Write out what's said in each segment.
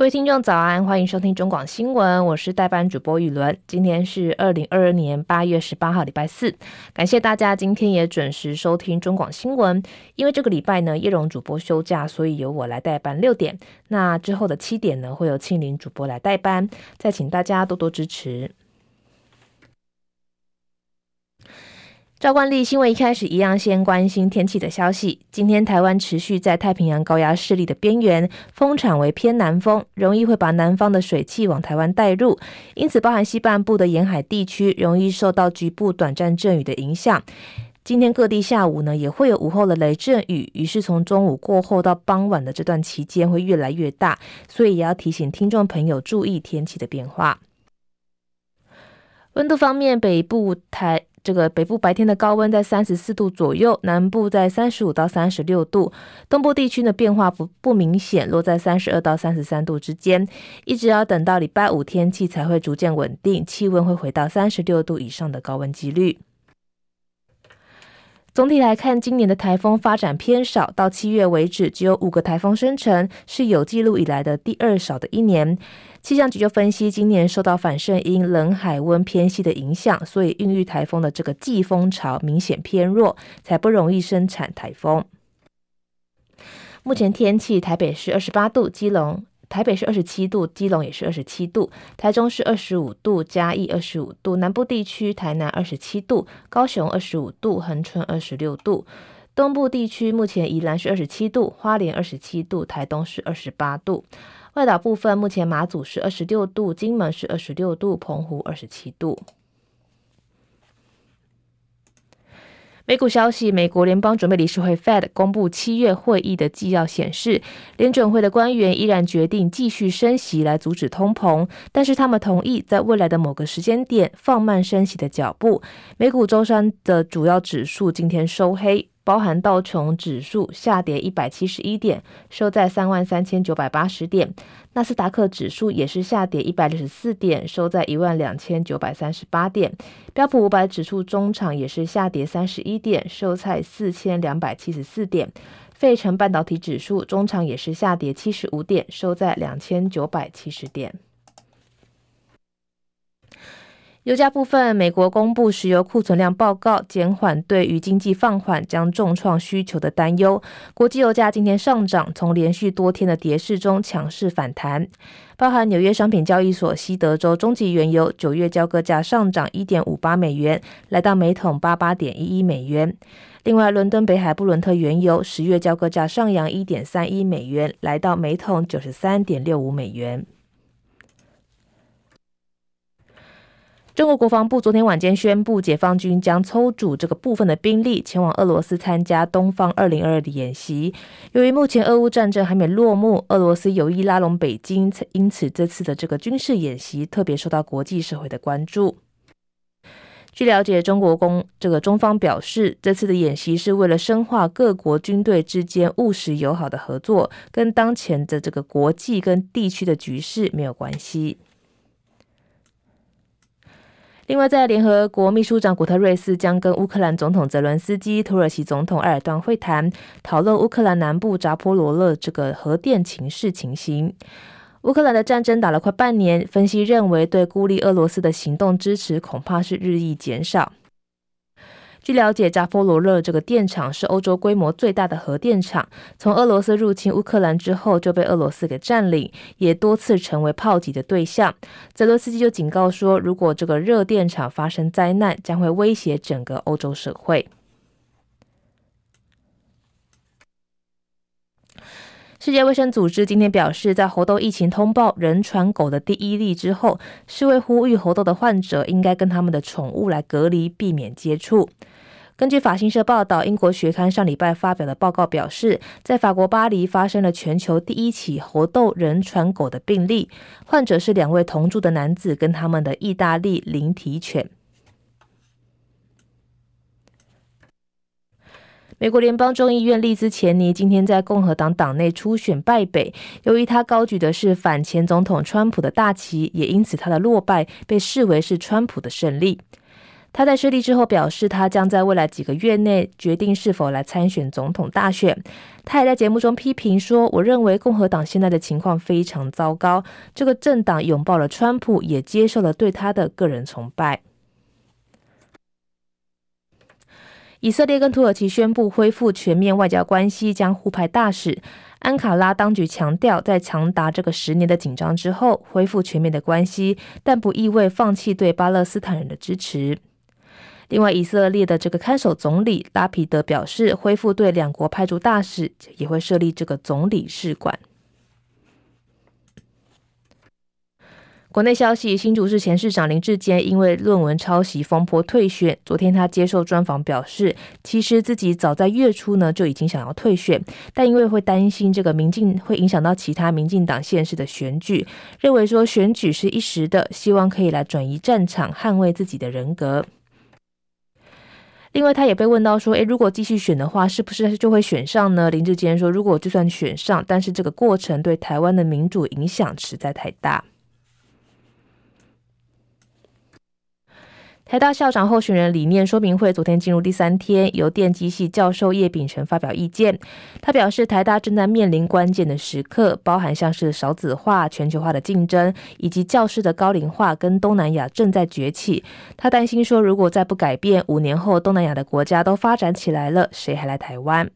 各位听众早安，欢迎收听中广新闻，我是代班主播雨伦。今天是二零二二年八月十八号，礼拜四。感谢大家今天也准时收听中广新闻。因为这个礼拜呢，叶荣主播休假，所以由我来代班六点。那之后的七点呢，会有庆铃主播来代班。再请大家多多支持。照惯例，新闻一开始一样，先关心天气的消息。今天台湾持续在太平洋高压势力的边缘，风场为偏南风，容易会把南方的水汽往台湾带入，因此包含西半部的沿海地区容易受到局部短暂阵雨的影响。今天各地下午呢，也会有午后的雷阵雨，于是从中午过后到傍晚的这段期间会越来越大，所以也要提醒听众朋友注意天气的变化。温度方面，北部台。这个北部白天的高温在三十四度左右，南部在三十五到三十六度，东部地区的变化不不明显，落在三十二到三十三度之间。一直要等到礼拜五天气才会逐渐稳定，气温会回到三十六度以上的高温几率。总体来看，今年的台风发展偏少，到七月为止只有五个台风生成，是有记录以来的第二少的一年。气象局就分析，今年受到反圣因冷海温偏西的影响，所以孕育台风的这个季风潮明显偏弱，才不容易生产台风。目前天气，台北是二十八度，基隆。台北是二十七度，基隆也是二十七度，台中是二十五度，嘉义二十五度，南部地区台南二十七度，高雄二十五度，恒春二十六度，东部地区目前宜兰是二十七度，花莲二十七度，台东是二十八度，外岛部分目前马祖是二十六度，金门是二十六度，澎湖二十七度。美股消息，美国联邦准备理事会 Fed 公布七月会议的纪要显示，联准会的官员依然决定继续升息来阻止通膨，但是他们同意在未来的某个时间点放慢升息的脚步。美股周三的主要指数今天收黑。包含道琼指数下跌一百七十一点，收在三万三千九百八十点；纳斯达克指数也是下跌一百六十四点，收在一万两千九百三十八点；标普五百指数中场也是下跌三十一点，收在四千两百七十四点；费城半导体指数中场也是下跌七十五点，收在两千九百七十点。油价部分，美国公布石油库存量报告，减缓对于经济放缓将重创需求的担忧。国际油价今天上涨，从连续多天的跌势中强势反弹。包含纽约商品交易所西德州中级原油九月交割价上涨一点五八美元，来到每桶八八点一一美元。另外，伦敦北海布伦特原油十月交割价上扬一点三一美元，来到每桶九十三点六五美元。中国国防部昨天晚间宣布，解放军将抽组这个部分的兵力前往俄罗斯参加东方二零二二的演习。由于目前俄乌战争还没落幕，俄罗斯有意拉拢北京，因此这次的这个军事演习特别受到国际社会的关注。据了解，中国公这个中方表示，这次的演习是为了深化各国军队之间务实友好的合作，跟当前的这个国际跟地区的局势没有关系。另外，在联合国秘书长古特瑞斯将跟乌克兰总统泽伦斯基、土耳其总统埃尔段会谈，讨论乌克兰南部扎波罗勒这个核电情势情形。乌克兰的战争打了快半年，分析认为对孤立俄罗斯的行动支持恐怕是日益减少。据了解，扎波罗热这个电厂是欧洲规模最大的核电厂。从俄罗斯入侵乌克兰之后，就被俄罗斯给占领，也多次成为炮击的对象。泽伦斯基就警告说，如果这个热电厂发生灾难，将会威胁整个欧洲社会。世界卫生组织今天表示，在猴痘疫情通报人传狗的第一例之后，世卫呼吁猴痘的患者应该跟他们的宠物来隔离，避免接触。根据法新社报道，英国学刊上礼拜发表的报告表示，在法国巴黎发生了全球第一起猴痘人传狗的病例，患者是两位同住的男子跟他们的意大利灵缇犬。美国联邦众议院利兹钱尼今天在共和党党内初选败北，由于他高举的是反前总统川普的大旗，也因此他的落败被视为是川普的胜利。他在失利之后表示，他将在未来几个月内决定是否来参选总统大选。他也在节目中批评说：“我认为共和党现在的情况非常糟糕，这个政党拥抱了川普，也接受了对他的个人崇拜。”以色列跟土耳其宣布恢复全面外交关系，将互派大使。安卡拉当局强调，在长达这个十年的紧张之后，恢复全面的关系，但不意味放弃对巴勒斯坦人的支持。另外，以色列的这个看守总理拉皮德表示，恢复对两国派驻大使，也会设立这个总理事馆。国内消息：新竹市前市长林志坚因为论文抄袭风波退选。昨天他接受专访表示，其实自己早在月初呢就已经想要退选，但因为会担心这个民进会影响到其他民进党县市的选举，认为说选举是一时的，希望可以来转移战场，捍卫自己的人格。另外，他也被问到说：“诶，如果继续选的话，是不是就会选上呢？”林志坚说：“如果就算选上，但是这个过程对台湾的民主影响实在太大。”台大校长候选人理念说明会昨天进入第三天，由电机系教授叶秉成发表意见。他表示，台大正在面临关键的时刻，包含像是少子化、全球化的竞争，以及教师的高龄化跟东南亚正在崛起。他担心说，如果再不改变，五年后东南亚的国家都发展起来了，谁还来台湾？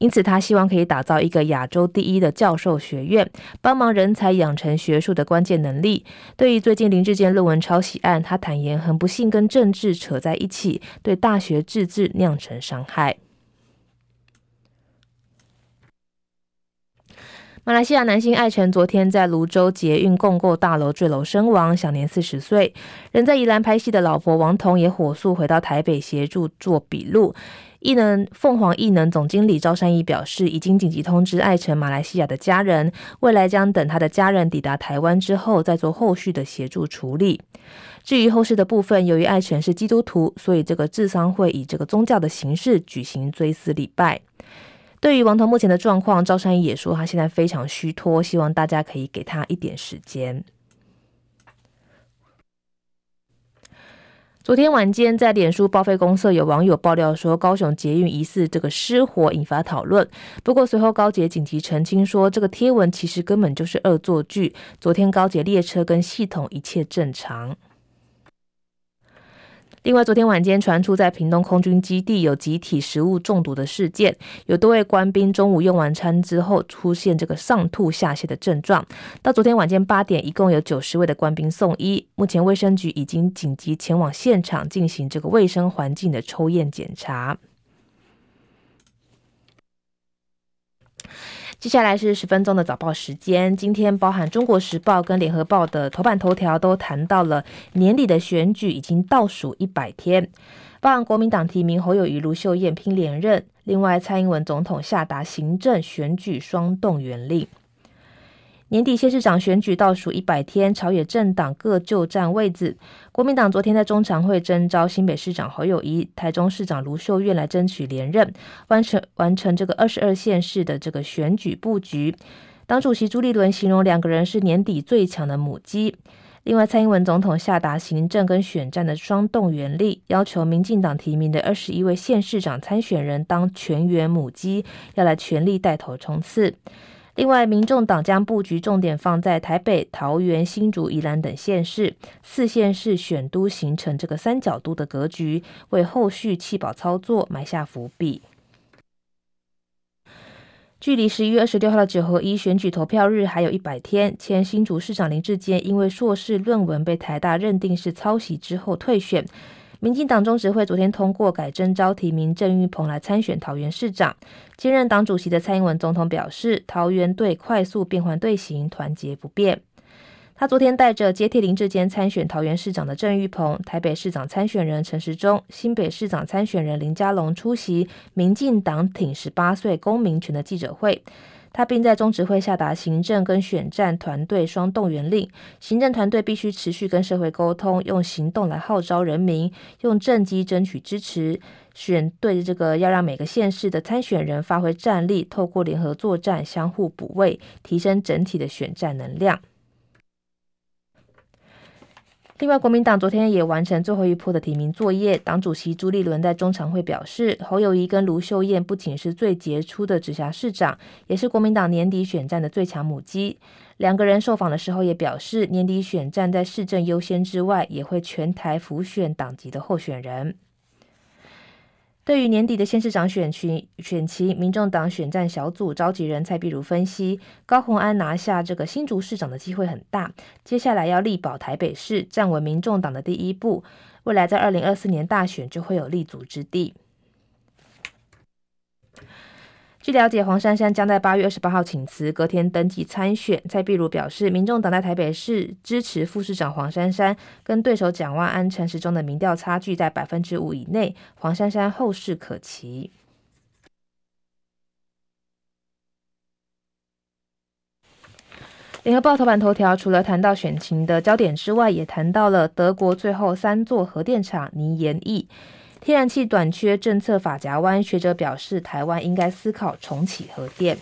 因此，他希望可以打造一个亚洲第一的教授学院，帮忙人才养成学术的关键能力。对于最近林志坚论文抄袭案，他坦言很不幸跟政治扯在一起，对大学自治酿成伤害。马来西亚男星艾辰昨天在泸州捷运共构大楼坠楼身亡，享年四十岁。人在宜兰拍戏的老婆王彤也火速回到台北协助做笔录。艺能凤凰艺能总经理赵善义表示，已经紧急通知艾成马来西亚的家人，未来将等他的家人抵达台湾之后，再做后续的协助处理。至于后事的部分，由于艾成是基督徒，所以这个治丧会以这个宗教的形式举行追思礼拜。对于王彤目前的状况，赵善义也说他现在非常虚脱，希望大家可以给他一点时间。昨天晚间，在脸书报废公社，有网友爆料说，高雄捷运疑似这个失火，引发讨论。不过随后高捷紧急澄清说，这个贴文其实根本就是恶作剧。昨天高捷列车跟系统一切正常。另外，昨天晚间传出在屏东空军基地有集体食物中毒的事件，有多位官兵中午用完餐之后出现这个上吐下泻的症状。到昨天晚间八点，一共有九十位的官兵送医，目前卫生局已经紧急前往现场进行这个卫生环境的抽验检查。接下来是十分钟的早报时间。今天包含《中国时报》跟《联合报》的头版头条都谈到了年底的选举已经倒数一百天，包含国民党提名侯友谊、卢秀燕拼连任，另外蔡英文总统下达行政选举双动员令。年底县市长选举倒数一百天，朝野政党各就占位置。国民党昨天在中常会征召新北市长侯友谊、台中市长卢秀燕来争取连任，完成完成这个二十二县市的这个选举布局。党主席朱立伦形容两个人是年底最强的母鸡。另外，蔡英文总统下达行政跟选战的双动员力，要求民进党提名的二十一位县市长参选人当全员母鸡，要来全力带头冲刺。另外，民众党将布局重点放在台北、桃园、新竹、宜兰等县市，四县市选都形成这个三角都的格局，为后续弃保操作埋下伏笔。距离十一月二十六号的九合一选举投票日还有一百天，前新竹市长林志坚因为硕士论文被台大认定是抄袭之后退选。民进党中执会昨天通过改征召提名郑玉鹏来参选桃园市长。兼任党主席的蔡英文总统表示，桃园队快速变换队形，团结不变。他昨天带着接替林志坚参选桃园市长的郑玉鹏、台北市长参选人陈时中、新北市长参选人林佳龙出席民进党挺十八岁公民权的记者会。他并在中执会下达行政跟选战团队双动员令，行政团队必须持续跟社会沟通，用行动来号召人民，用政绩争取支持。选对这个要让每个县市的参选人发挥战力，透过联合作战，相互补位，提升整体的选战能量。另外，国民党昨天也完成最后一波的提名作业。党主席朱立伦在中常会表示，侯友谊跟卢秀燕不仅是最杰出的直辖市长，也是国民党年底选战的最强母鸡。两个人受访的时候也表示，年底选战在市政优先之外，也会全台浮选党籍的候选人。对于年底的县市长选群选期，民众党选战小组召集人蔡碧如分析，高鸿安拿下这个新竹市长的机会很大，接下来要力保台北市，站稳民众党的第一步，未来在二零二四年大选就会有立足之地。据了解，黄珊珊将在八月二十八号请辞，隔天登记参选。蔡壁如表示，民众党在台北市支持副市长黄珊珊，跟对手蒋万安、陈时中的民调差距在百分之五以内，黄珊珊后势可期。联合报头版头条除了谈到选情的焦点之外，也谈到了德国最后三座核电厂拟延役。天然气短缺政策法夹弯，学者表示，台湾应该思考重启核电。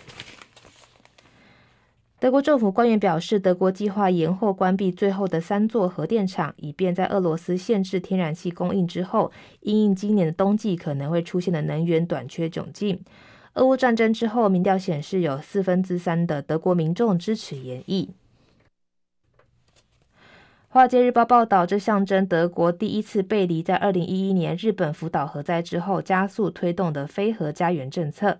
德国政府官员表示，德国计划延后关闭最后的三座核电厂，以便在俄罗斯限制天然气供应之后，因应今年的冬季可能会出现的能源短缺窘境。俄乌战争之后，民调显示有四分之三的德国民众支持延役。《华尔街日报》报道，这象征德国第一次背离在二零一一年日本福岛核灾之后加速推动的非核家园政策。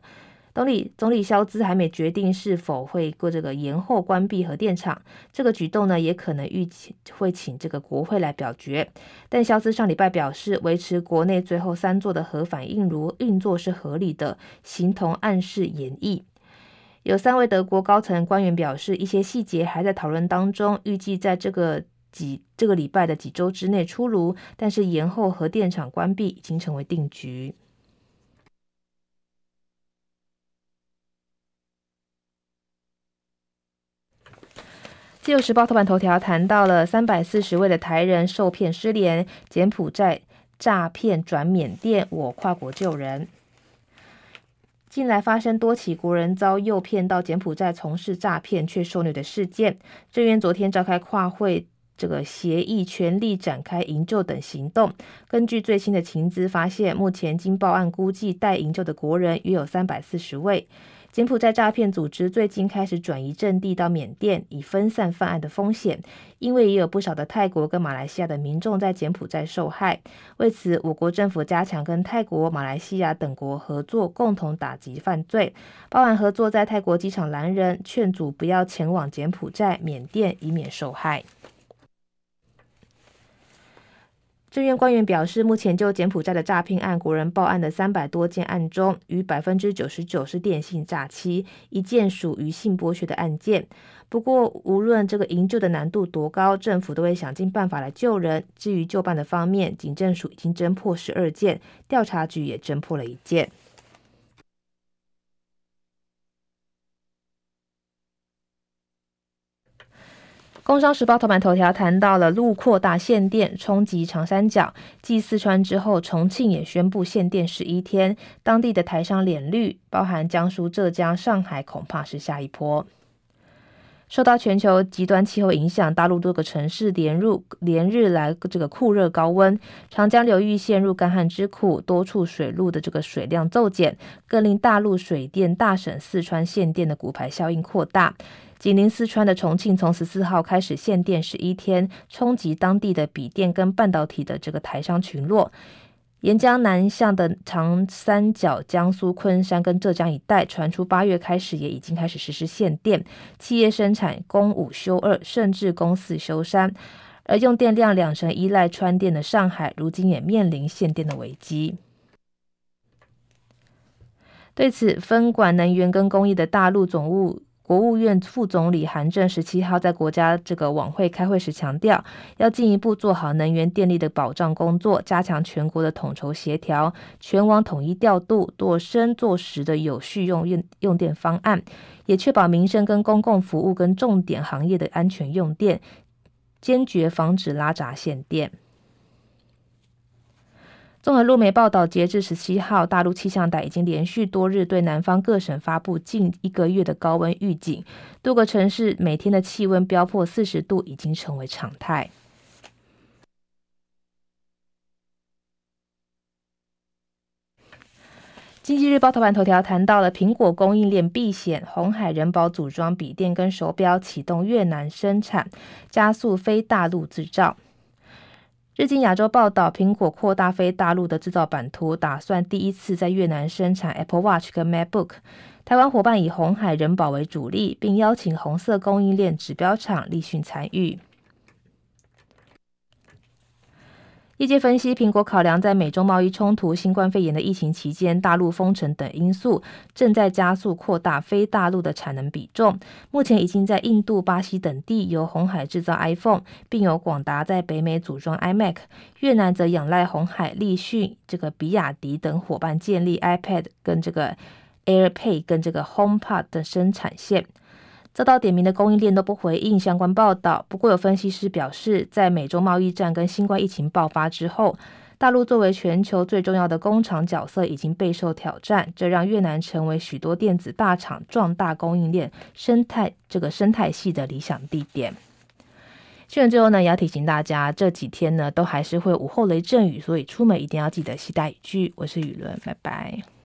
总理总理肖兹还没决定是否会过这个延后关闭核电厂，这个举动呢也可能预期会请这个国会来表决。但肖兹上礼拜表示，维持国内最后三座的核反应炉运作是合理的，形同暗示延役。有三位德国高层官员表示，一些细节还在讨论当中，预计在这个。几这个礼拜的几周之内出炉，但是延后核电厂关闭已经成为定局。自由时报头版头条谈到了三百四十位的台人受骗失联，柬埔寨诈骗转缅甸，我跨国救人。近来发生多起国人遭诱骗到柬埔寨从事诈骗却受虐的事件，政院昨天召开跨会。这个协议全力展开营救等行动。根据最新的情资发现，目前经报案估计待营救的国人约有三百四十位。柬埔寨诈骗组织最近开始转移阵地到缅甸，以分散犯案的风险。因为也有不少的泰国跟马来西亚的民众在柬埔寨受害。为此，我国政府加强跟泰国、马来西亚等国合作，共同打击犯罪，包案合作在泰国机场拦人，劝阻不要前往柬埔寨、缅甸，以免受害。政院官员表示，目前就柬埔寨的诈骗案，国人报案的三百多件案中，逾百分之九十九是电信诈欺，一件属于性剥削的案件。不过，无论这个营救的难度多高，政府都会想尽办法来救人。至于旧办的方面，警政署已经侦破十二件，调查局也侦破了一件。工商时报头版头条谈到了路扩大限电冲击长三角，继四川之后，重庆也宣布限电十一天，当地的台商脸绿，包含江苏、浙江、上海，恐怕是下一波。受到全球极端气候影响，大陆多个城市连入连日来这个酷热高温，长江流域陷入干旱之苦，多处水路的这个水量骤减，更令大陆水电大省四川限电的骨牌效应扩大。紧邻四川的重庆，从十四号开始限电十一天，冲击当地的笔电跟半导体的这个台商群落。沿江南向的长三角、江苏昆山跟浙江一带传出，八月开始也已经开始实施限电，企业生产供五休二，甚至供四休三。而用电量两成依赖川电的上海，如今也面临限电的危机。对此，分管能源跟工业的大陆总务。国务院副总理韩正十七号在国家这个晚会开会时强调，要进一步做好能源电力的保障工作，加强全国的统筹协调，全网统一调度，做深做实的有序用用用电方案，也确保民生跟公共服务跟重点行业的安全用电，坚决防止拉闸限电。综合路媒报道截至十七号大陆气象台已经连续多日对南方各省发布近一个月的高温预警。多个城市每天的气温飙破四十度已经成为常态。经济日报头版头条谈到了苹果供应链避险红海人保组装笔电跟手表启动越南生产加速非大陆制造。日经亚洲报道，苹果扩大非大陆的制造版图，打算第一次在越南生产 Apple Watch 跟 MacBook。台湾伙伴以红海人保为主力，并邀请红色供应链指标厂立讯参与。业界分析，苹果考量在美中贸易冲突、新冠肺炎的疫情期间、大陆封城等因素，正在加速扩大非大陆的产能比重。目前已经在印度、巴西等地由红海制造 iPhone，并由广达在北美组装 iMac。越南则仰赖红海、立讯、这个比亚迪等伙伴建立 iPad 跟这个 AirPay 跟这个 HomePod 的生产线。遭到点名的供应链都不回应相关报道。不过，有分析师表示，在美洲贸易战跟新冠疫情爆发之后，大陆作为全球最重要的工厂角色已经备受挑战，这让越南成为许多电子大厂壮大供应链生态这个生态系的理想地点。新闻最后呢，也要提醒大家，这几天呢都还是会午后雷阵雨，所以出门一定要记得携带雨具。我是雨伦，拜拜。